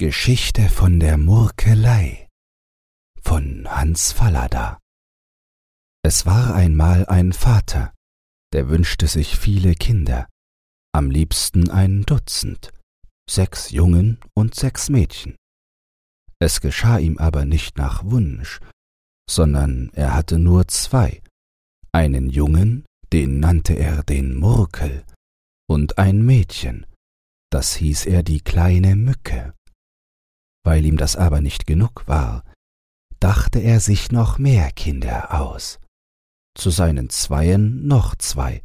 Geschichte von der Murkelei von Hans Fallada Es war einmal ein Vater, der wünschte sich viele Kinder, am liebsten ein Dutzend, sechs Jungen und sechs Mädchen. Es geschah ihm aber nicht nach Wunsch, sondern er hatte nur zwei, einen Jungen, den nannte er den Murkel, und ein Mädchen, das hieß er die kleine Mücke. Weil ihm das aber nicht genug war, dachte er sich noch mehr Kinder aus. Zu seinen Zweien noch zwei,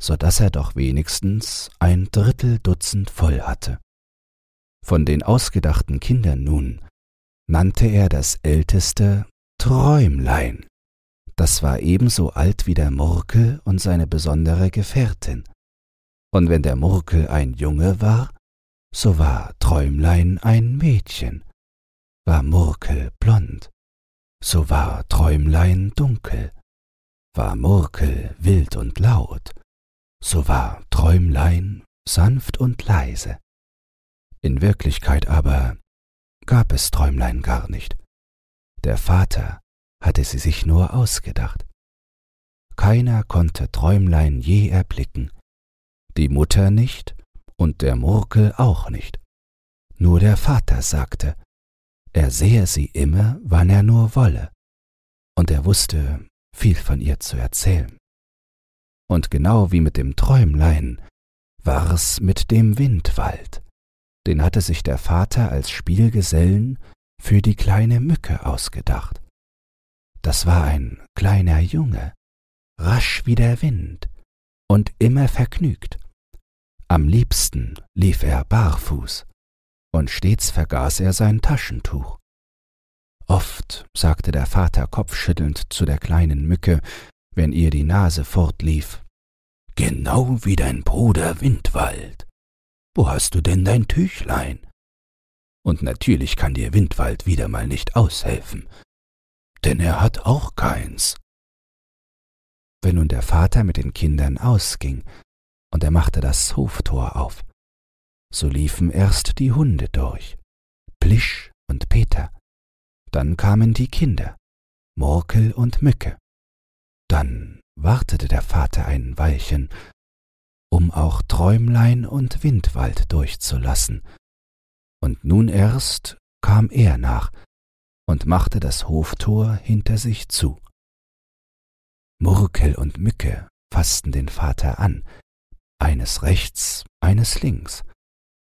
so dass er doch wenigstens ein Drittel Dutzend voll hatte. Von den ausgedachten Kindern nun nannte er das älteste Träumlein. Das war ebenso alt wie der Murkel und seine besondere Gefährtin. Und wenn der Murkel ein Junge war, so war Träumlein ein Mädchen. War Murkel blond, so war Träumlein dunkel. War Murkel wild und laut, so war Träumlein sanft und leise. In Wirklichkeit aber gab es Träumlein gar nicht. Der Vater hatte sie sich nur ausgedacht. Keiner konnte Träumlein je erblicken, die Mutter nicht und der Murkel auch nicht. Nur der Vater sagte, er sehe sie immer, wann er nur wolle, und er wusste viel von ihr zu erzählen. Und genau wie mit dem Träumlein war's mit dem Windwald. Den hatte sich der Vater als Spielgesellen für die kleine Mücke ausgedacht. Das war ein kleiner Junge, rasch wie der Wind und immer vergnügt. Am liebsten lief er barfuß, und stets vergaß er sein Taschentuch. Oft sagte der Vater kopfschüttelnd zu der kleinen Mücke, wenn ihr die Nase fortlief, Genau wie dein Bruder Windwald. Wo hast du denn dein Tüchlein? Und natürlich kann dir Windwald wieder mal nicht aushelfen, denn er hat auch keins. Wenn nun der Vater mit den Kindern ausging, und er machte das Hoftor auf. So liefen erst die Hunde durch, Plisch und Peter, dann kamen die Kinder, Murkel und Mücke. Dann wartete der Vater ein Weilchen, um auch Träumlein und Windwald durchzulassen, und nun erst kam er nach und machte das Hoftor hinter sich zu. Murkel und Mücke fassten den Vater an, eines rechts, eines links,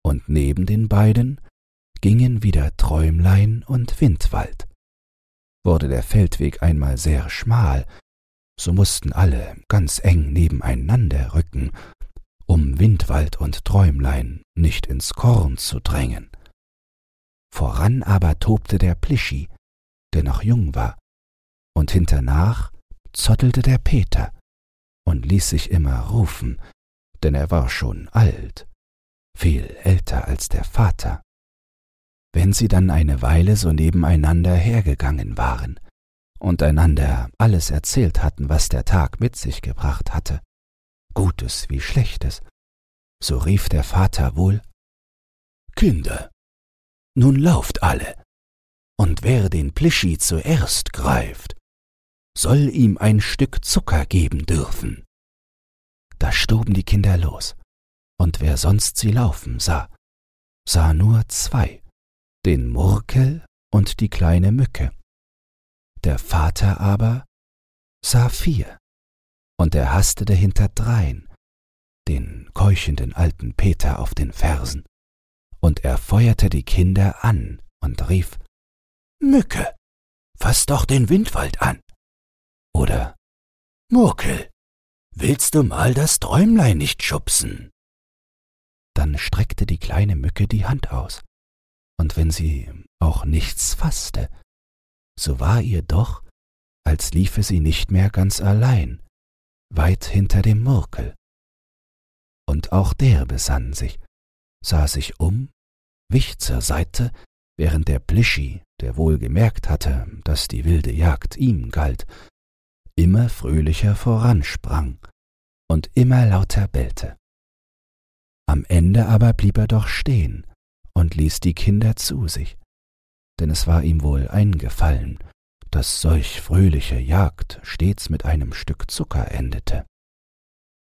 und neben den beiden gingen wieder Träumlein und Windwald. Wurde der Feldweg einmal sehr schmal, so mussten alle ganz eng nebeneinander rücken, um Windwald und Träumlein nicht ins Korn zu drängen. Voran aber tobte der Plischi, der noch jung war, und hinternach zottelte der Peter und ließ sich immer rufen, denn er war schon alt, viel älter als der Vater. Wenn sie dann eine Weile so nebeneinander hergegangen waren und einander alles erzählt hatten, was der Tag mit sich gebracht hatte, Gutes wie Schlechtes, so rief der Vater wohl Kinder, nun lauft alle, und wer den Plischi zuerst greift, soll ihm ein Stück Zucker geben dürfen. Da stoben die Kinder los, und wer sonst sie laufen sah, sah nur zwei, den Murkel und die kleine Mücke. Der Vater aber sah vier, und er hastete hinter drein, den keuchenden alten Peter auf den Fersen, und er feuerte die Kinder an und rief Mücke, fass doch den Windwald an. Oder Murkel, Willst du mal das Träumlein nicht schubsen? Dann streckte die kleine Mücke die Hand aus, und wenn sie auch nichts fasste, so war ihr doch, als liefe sie nicht mehr ganz allein, weit hinter dem Murkel. Und auch der besann sich, sah sich um, wich zur Seite, während der Plischi, der wohl gemerkt hatte, dass die wilde Jagd ihm galt, immer fröhlicher voransprang und immer lauter bellte. Am Ende aber blieb er doch stehen und ließ die Kinder zu sich, denn es war ihm wohl eingefallen, dass solch fröhliche Jagd stets mit einem Stück Zucker endete.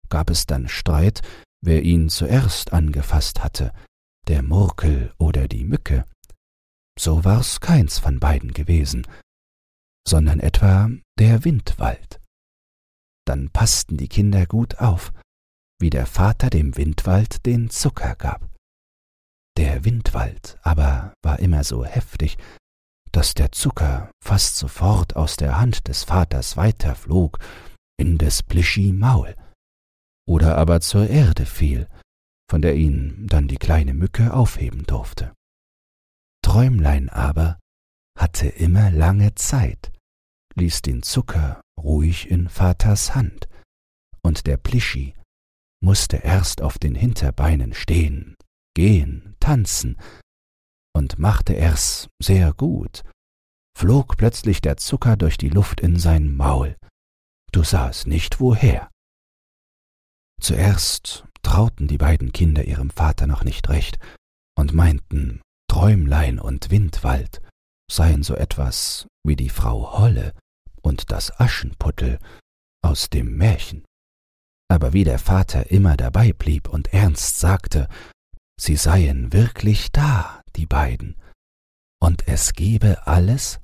Gab es dann Streit, wer ihn zuerst angefasst hatte, der Murkel oder die Mücke, so war's keins von beiden gewesen, sondern etwa der Windwald. Dann passten die Kinder gut auf, wie der Vater dem Windwald den Zucker gab. Der Windwald aber war immer so heftig, dass der Zucker fast sofort aus der Hand des Vaters weiterflog in des Plischi Maul oder aber zur Erde fiel, von der ihn dann die kleine Mücke aufheben durfte. Träumlein aber hatte immer lange Zeit, ließ den Zucker ruhig in Vaters Hand, und der Plischi musste erst auf den Hinterbeinen stehen, gehen, tanzen, und machte er's sehr gut, flog plötzlich der Zucker durch die Luft in sein Maul. Du sahst nicht woher. Zuerst trauten die beiden Kinder ihrem Vater noch nicht recht und meinten, Träumlein und Windwald seien so etwas wie die Frau Holle und das Aschenputtel aus dem Märchen. Aber wie der Vater immer dabei blieb und ernst sagte, sie seien wirklich da, die beiden, und es gebe alles,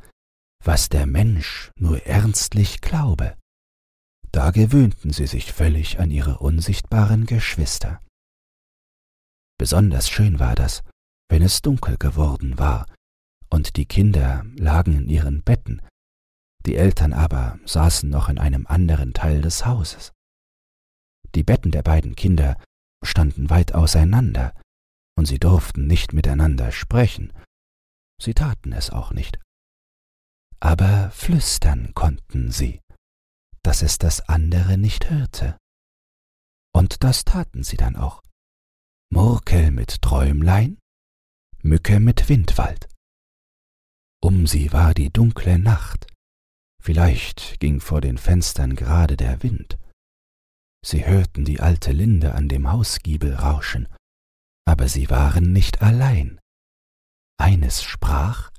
was der Mensch nur ernstlich glaube. Da gewöhnten sie sich völlig an ihre unsichtbaren Geschwister. Besonders schön war das, wenn es dunkel geworden war, und die Kinder lagen in ihren Betten, die Eltern aber saßen noch in einem anderen Teil des Hauses. Die Betten der beiden Kinder standen weit auseinander, und sie durften nicht miteinander sprechen, sie taten es auch nicht. Aber flüstern konnten sie, dass es das andere nicht hörte. Und das taten sie dann auch. Murkel mit Träumlein, Mücke mit Windwald. Um sie war die dunkle Nacht, vielleicht ging vor den Fenstern gerade der Wind. Sie hörten die alte Linde an dem Hausgiebel rauschen, aber sie waren nicht allein. Eines sprach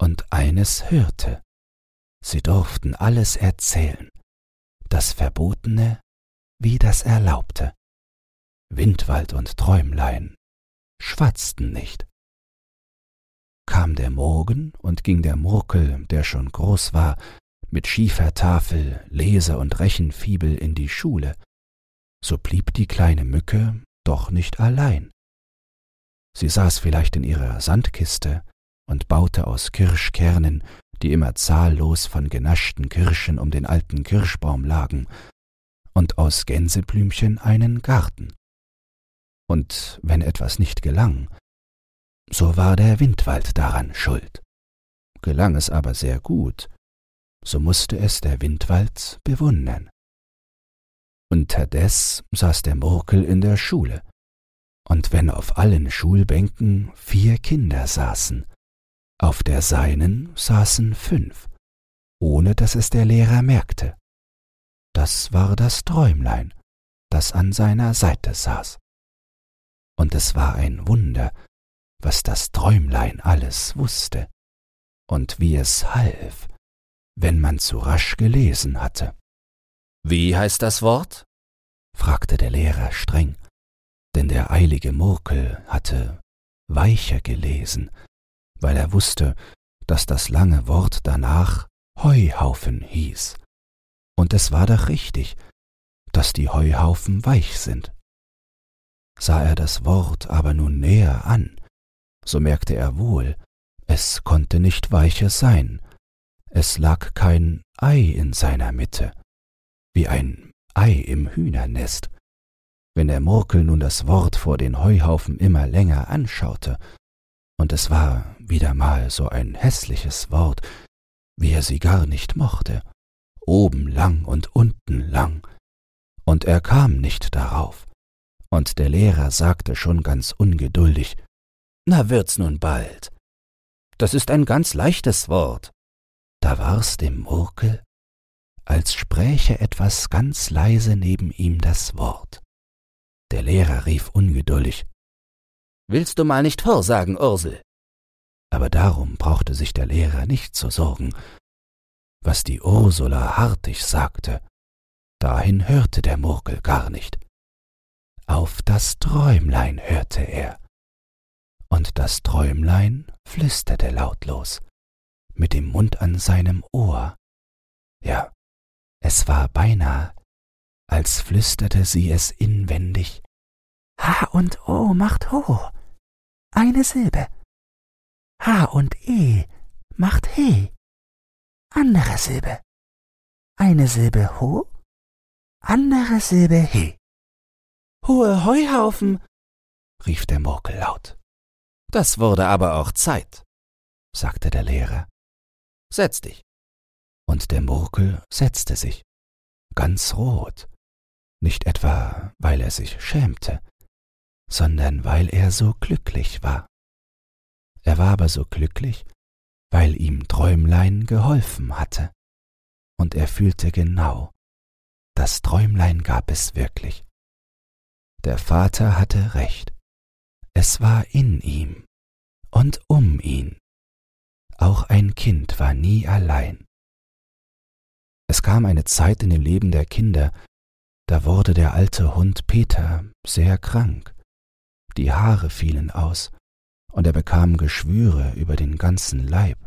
und eines hörte. Sie durften alles erzählen, das Verbotene wie das Erlaubte. Windwald und Träumlein schwatzten nicht. Kam der Morgen und ging der Murkel, der schon groß war, mit Schiefertafel, Lese- und Rechenfibel in die Schule, so blieb die kleine Mücke doch nicht allein. Sie saß vielleicht in ihrer Sandkiste und baute aus Kirschkernen, die immer zahllos von genaschten Kirschen um den alten Kirschbaum lagen, und aus Gänseblümchen einen Garten. Und wenn etwas nicht gelang, so war der Windwald daran schuld. Gelang es aber sehr gut, so musste es der Windwald bewundern. Unterdes saß der Murkel in der Schule, und wenn auf allen Schulbänken vier Kinder saßen, auf der seinen saßen fünf, ohne dass es der Lehrer merkte. Das war das Träumlein, das an seiner Seite saß. Und es war ein Wunder, was das Träumlein alles wusste und wie es half, wenn man zu rasch gelesen hatte. Wie heißt das Wort? fragte der Lehrer streng, denn der eilige Murkel hatte weicher gelesen, weil er wusste, dass das lange Wort danach Heuhaufen hieß. Und es war doch richtig, dass die Heuhaufen weich sind. Sah er das Wort aber nun näher an, so merkte er wohl, es konnte nicht weiches sein, es lag kein Ei in seiner Mitte, wie ein Ei im Hühnernest. Wenn der Murkel nun das Wort vor den Heuhaufen immer länger anschaute, und es war wieder mal so ein hässliches Wort, wie er sie gar nicht mochte, oben lang und unten lang, und er kam nicht darauf, und der Lehrer sagte schon ganz ungeduldig, Na wird's nun bald. Das ist ein ganz leichtes Wort. Da war's dem Murkel, als spräche etwas ganz leise neben ihm das Wort. Der Lehrer rief ungeduldig Willst du mal nicht vorsagen, Ursel? Aber darum brauchte sich der Lehrer nicht zu sorgen. Was die Ursula hartig sagte, dahin hörte der Murkel gar nicht. Auf das Träumlein hörte er. Und das Träumlein flüsterte lautlos, mit dem Mund an seinem Ohr. Ja, es war beinahe, als flüsterte sie es inwendig. H und O macht Ho. Eine Silbe. H und E macht He. Andere Silbe. Eine Silbe Ho, andere Silbe He. Hohe Heuhaufen, rief der Murkel laut. Das wurde aber auch Zeit, sagte der Lehrer. Setz dich. Und der Murkel setzte sich, ganz rot, nicht etwa, weil er sich schämte, sondern weil er so glücklich war. Er war aber so glücklich, weil ihm Träumlein geholfen hatte, und er fühlte genau, das Träumlein gab es wirklich. Der Vater hatte recht, es war in ihm und um ihn. Auch ein Kind war nie allein. Es kam eine Zeit in dem Leben der Kinder, da wurde der alte Hund Peter sehr krank. Die Haare fielen aus, und er bekam Geschwüre über den ganzen Leib.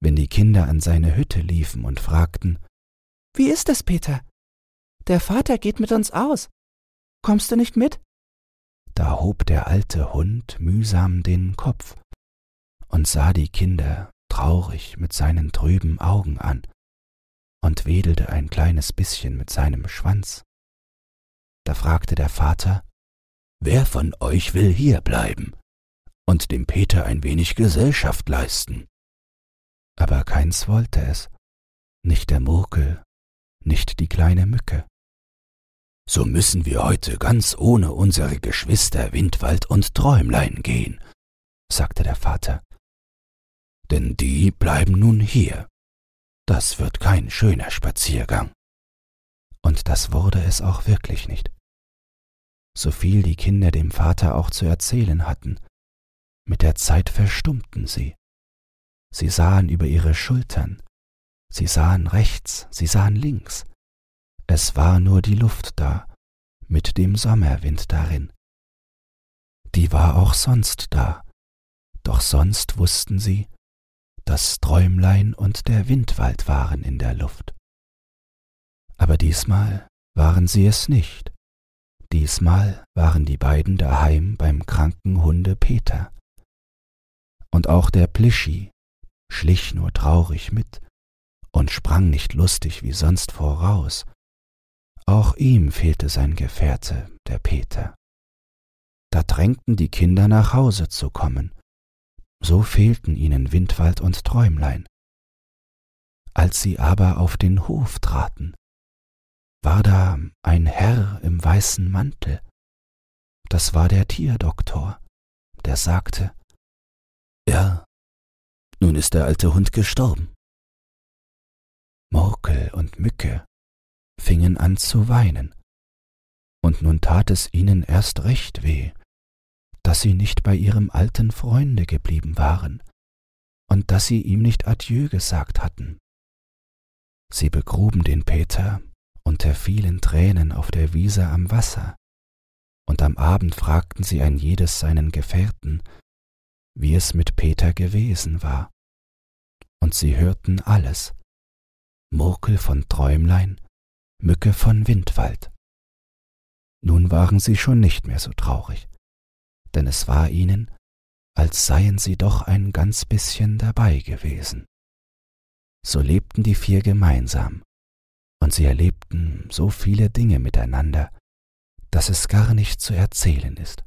Wenn die Kinder an seine Hütte liefen und fragten, Wie ist es, Peter? Der Vater geht mit uns aus. Kommst du nicht mit? Da hob der alte Hund mühsam den Kopf und sah die Kinder traurig mit seinen trüben Augen an und wedelte ein kleines bisschen mit seinem Schwanz. Da fragte der Vater, Wer von euch will hier bleiben und dem Peter ein wenig Gesellschaft leisten? Aber keins wollte es, nicht der Murkel, nicht die kleine Mücke. So müssen wir heute ganz ohne unsere Geschwister Windwald und Träumlein gehen, sagte der Vater. Denn die bleiben nun hier. Das wird kein schöner Spaziergang. Und das wurde es auch wirklich nicht so viel die Kinder dem Vater auch zu erzählen hatten. Mit der Zeit verstummten sie. Sie sahen über ihre Schultern, sie sahen rechts, sie sahen links. Es war nur die Luft da, mit dem Sommerwind darin. Die war auch sonst da, doch sonst wussten sie, das Träumlein und der Windwald waren in der Luft. Aber diesmal waren sie es nicht. Diesmal waren die beiden daheim beim kranken Hunde Peter. Und auch der Plischi schlich nur traurig mit und sprang nicht lustig wie sonst voraus. Auch ihm fehlte sein Gefährte, der Peter. Da drängten die Kinder nach Hause zu kommen, so fehlten ihnen Windwald und Träumlein. Als sie aber auf den Hof traten, war da ein Herr im weißen Mantel. Das war der Tierdoktor, der sagte, Ja, nun ist der alte Hund gestorben. Murkel und Mücke fingen an zu weinen, und nun tat es ihnen erst recht weh, dass sie nicht bei ihrem alten Freunde geblieben waren und dass sie ihm nicht Adieu gesagt hatten. Sie begruben den Peter unter vielen Tränen auf der Wiese am Wasser, und am Abend fragten sie ein jedes seinen Gefährten, wie es mit Peter gewesen war. Und sie hörten alles, Murkel von Träumlein, Mücke von Windwald. Nun waren sie schon nicht mehr so traurig, denn es war ihnen, als seien sie doch ein ganz bisschen dabei gewesen. So lebten die vier gemeinsam, und sie erlebten so viele Dinge miteinander, dass es gar nicht zu erzählen ist.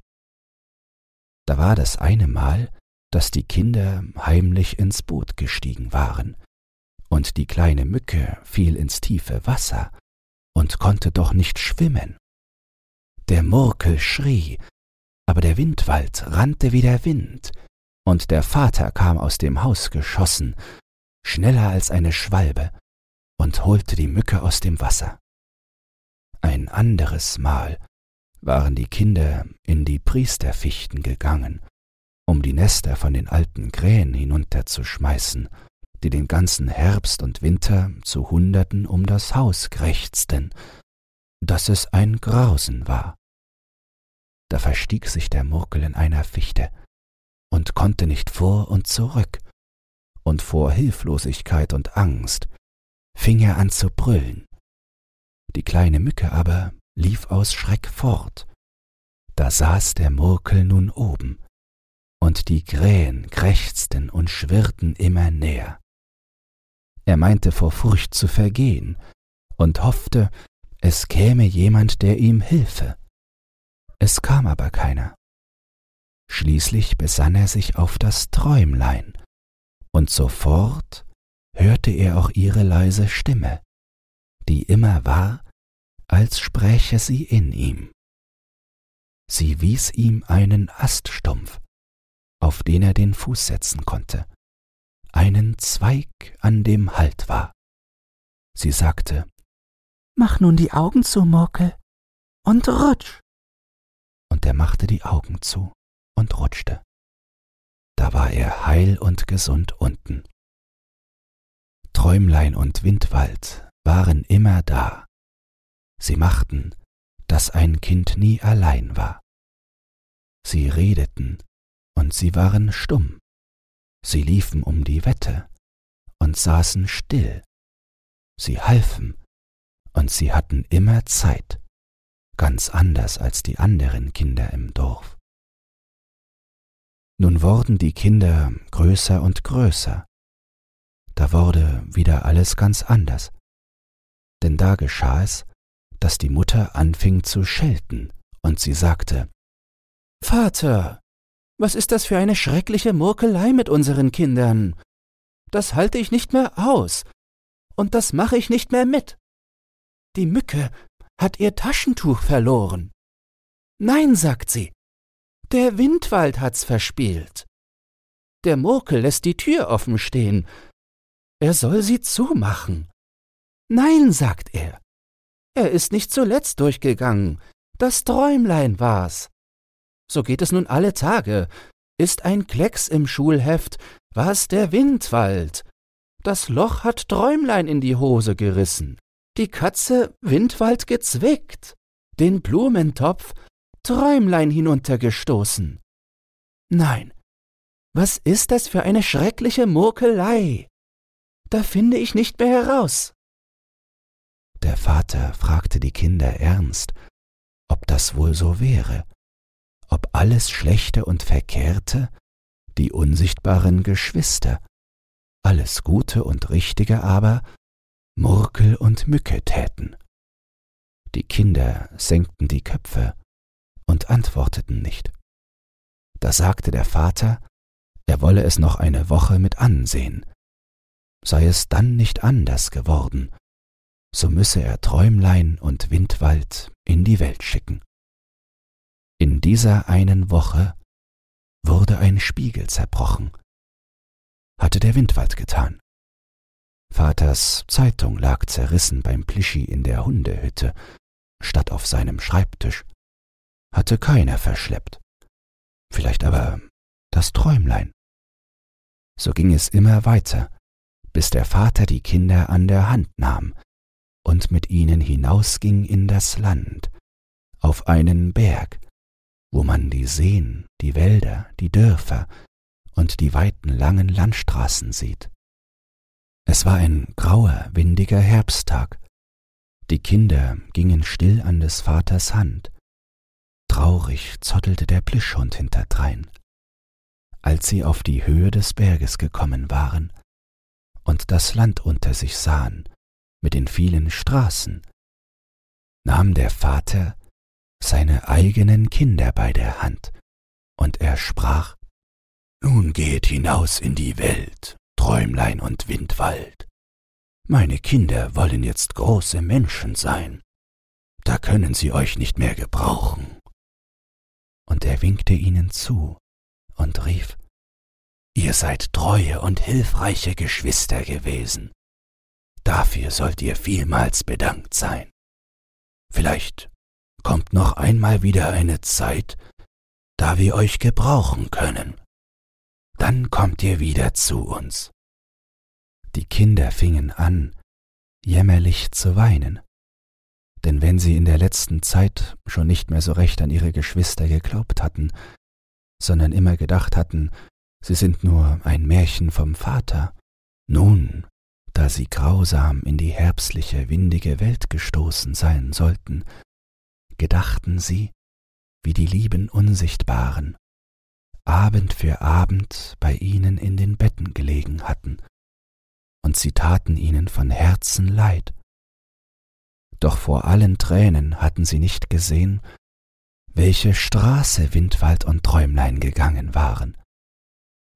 Da war das eine Mal, dass die Kinder heimlich ins Boot gestiegen waren, und die kleine Mücke fiel ins tiefe Wasser und konnte doch nicht schwimmen. Der Murkel schrie, aber der Windwald rannte wie der Wind, und der Vater kam aus dem Haus geschossen, schneller als eine Schwalbe, und holte die Mücke aus dem Wasser. Ein anderes Mal waren die Kinder in die Priesterfichten gegangen, um die Nester von den alten Krähen hinunterzuschmeißen, die den ganzen Herbst und Winter zu Hunderten um das Haus krächzten, dass es ein Grausen war. Da verstieg sich der Murkel in einer Fichte und konnte nicht vor und zurück, und vor Hilflosigkeit und Angst fing er an zu brüllen. Die kleine Mücke aber lief aus Schreck fort. Da saß der Murkel nun oben, und die Krähen krächzten und schwirrten immer näher. Er meinte vor Furcht zu vergehen und hoffte, es käme jemand, der ihm hilfe. Es kam aber keiner. Schließlich besann er sich auf das Träumlein, und sofort hörte er auch ihre leise Stimme, die immer war, als spräche sie in ihm. Sie wies ihm einen Aststumpf, auf den er den Fuß setzen konnte, einen Zweig, an dem Halt war. Sie sagte, Mach nun die Augen zu, Murkel, und rutsch. Und er machte die Augen zu und rutschte. Da war er heil und gesund unten. Träumlein und Windwald waren immer da. Sie machten, dass ein Kind nie allein war. Sie redeten und sie waren stumm. Sie liefen um die Wette und saßen still. Sie halfen und sie hatten immer Zeit, ganz anders als die anderen Kinder im Dorf. Nun wurden die Kinder größer und größer. Da wurde wieder alles ganz anders. Denn da geschah es, dass die Mutter anfing zu schelten, und sie sagte Vater, was ist das für eine schreckliche Murkelei mit unseren Kindern? Das halte ich nicht mehr aus, und das mache ich nicht mehr mit. Die Mücke hat ihr Taschentuch verloren. Nein, sagt sie, der Windwald hat's verspielt. Der Murkel lässt die Tür offen stehen. Er soll sie zumachen. Nein, sagt er. Er ist nicht zuletzt durchgegangen. Das Träumlein war's. So geht es nun alle Tage. Ist ein Klecks im Schulheft, war's der Windwald. Das Loch hat Träumlein in die Hose gerissen. Die Katze Windwald gezwickt. Den Blumentopf Träumlein hinuntergestoßen. Nein, was ist das für eine schreckliche Murkelei? Da finde ich nicht mehr heraus. Der Vater fragte die Kinder ernst, ob das wohl so wäre, ob alles Schlechte und Verkehrte, die unsichtbaren Geschwister, alles Gute und Richtige aber Murkel und Mücke täten. Die Kinder senkten die Köpfe und antworteten nicht. Da sagte der Vater, er wolle es noch eine Woche mit ansehen. Sei es dann nicht anders geworden, so müsse er Träumlein und Windwald in die Welt schicken. In dieser einen Woche wurde ein Spiegel zerbrochen. Hatte der Windwald getan. Vaters Zeitung lag zerrissen beim Plischi in der Hundehütte, statt auf seinem Schreibtisch hatte keiner verschleppt. Vielleicht aber das Träumlein. So ging es immer weiter, bis der Vater die Kinder an der Hand nahm und mit ihnen hinausging in das Land, auf einen Berg, wo man die Seen, die Wälder, die Dörfer und die weiten langen Landstraßen sieht. Es war ein grauer, windiger Herbsttag. Die Kinder gingen still an des Vaters Hand, Traurig zottelte der Plischhund hinterdrein. Als sie auf die Höhe des Berges gekommen waren und das Land unter sich sahen, mit den vielen Straßen, nahm der Vater seine eigenen Kinder bei der Hand, und er sprach Nun geht hinaus in die Welt, Träumlein und Windwald. Meine Kinder wollen jetzt große Menschen sein. Da können sie euch nicht mehr gebrauchen und er winkte ihnen zu und rief, Ihr seid treue und hilfreiche Geschwister gewesen. Dafür sollt ihr vielmals bedankt sein. Vielleicht kommt noch einmal wieder eine Zeit, da wir euch gebrauchen können. Dann kommt ihr wieder zu uns. Die Kinder fingen an, jämmerlich zu weinen, denn wenn sie in der letzten Zeit schon nicht mehr so recht an ihre Geschwister geglaubt hatten, sondern immer gedacht hatten, sie sind nur ein Märchen vom Vater, nun, da sie grausam in die herbstliche, windige Welt gestoßen sein sollten, gedachten sie, wie die lieben Unsichtbaren Abend für Abend bei ihnen in den Betten gelegen hatten, und sie taten ihnen von Herzen leid. Doch vor allen Tränen hatten sie nicht gesehen, welche Straße Windwald und Träumlein gegangen waren.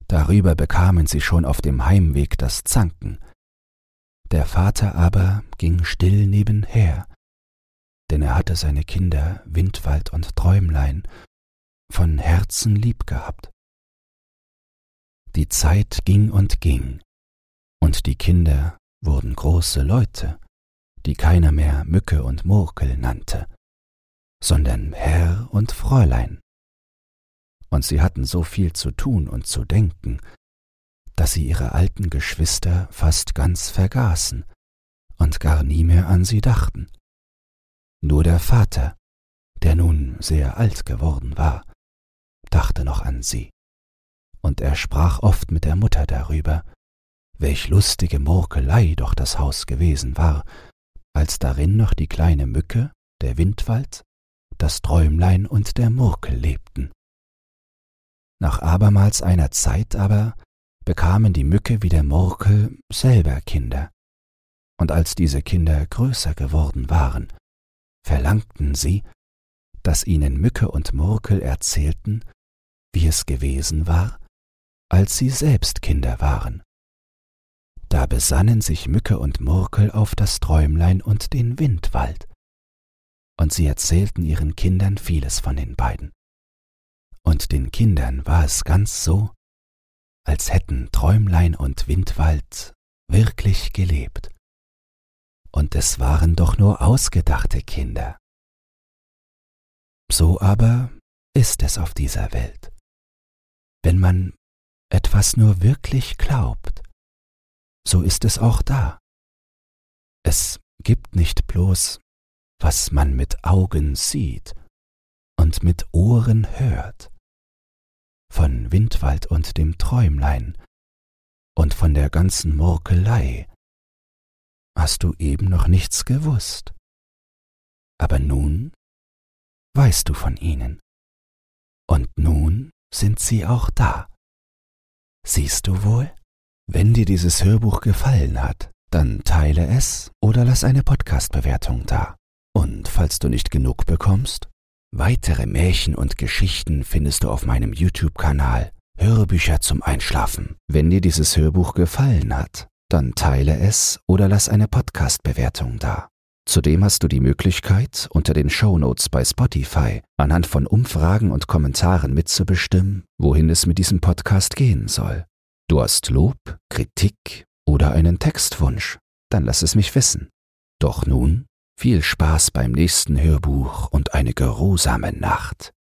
Darüber bekamen sie schon auf dem Heimweg das Zanken. Der Vater aber ging still nebenher, denn er hatte seine Kinder Windwald und Träumlein von Herzen lieb gehabt. Die Zeit ging und ging, und die Kinder wurden große Leute, die keiner mehr Mücke und Murkel nannte, sondern Herr und Fräulein. Und sie hatten so viel zu tun und zu denken, dass sie ihre alten Geschwister fast ganz vergaßen und gar nie mehr an sie dachten. Nur der Vater, der nun sehr alt geworden war, dachte noch an sie, und er sprach oft mit der Mutter darüber, welch lustige Murkelei doch das Haus gewesen war, als darin noch die kleine Mücke, der Windwald, das Träumlein und der Murkel lebten. Nach abermals einer Zeit aber bekamen die Mücke wie der Murkel selber Kinder, und als diese Kinder größer geworden waren, verlangten sie, dass ihnen Mücke und Murkel erzählten, wie es gewesen war, als sie selbst Kinder waren. Da besannen sich Mücke und Murkel auf das Träumlein und den Windwald, und sie erzählten ihren Kindern vieles von den beiden. Und den Kindern war es ganz so, als hätten Träumlein und Windwald wirklich gelebt. Und es waren doch nur ausgedachte Kinder. So aber ist es auf dieser Welt wenn man etwas nur wirklich glaubt, so ist es auch da. Es gibt nicht bloß, was man mit Augen sieht und mit Ohren hört, von Windwald und dem Träumlein und von der ganzen Murkelei hast du eben noch nichts gewusst. Aber nun weißt du von ihnen. Und nun sind sie auch da. Siehst du wohl? Wenn dir dieses Hörbuch gefallen hat, dann teile es oder lass eine Podcast-Bewertung da. Und falls du nicht genug bekommst, weitere Märchen und Geschichten findest du auf meinem YouTube-Kanal Hörbücher zum Einschlafen. Wenn dir dieses Hörbuch gefallen hat, dann teile es oder lass eine Podcast-Bewertung da. Zudem hast du die Möglichkeit, unter den Shownotes bei Spotify anhand von Umfragen und Kommentaren mitzubestimmen, wohin es mit diesem Podcast gehen soll. Du hast Lob, Kritik oder einen Textwunsch, dann lass es mich wissen. Doch nun viel Spaß beim nächsten Hörbuch und eine geruhsame Nacht.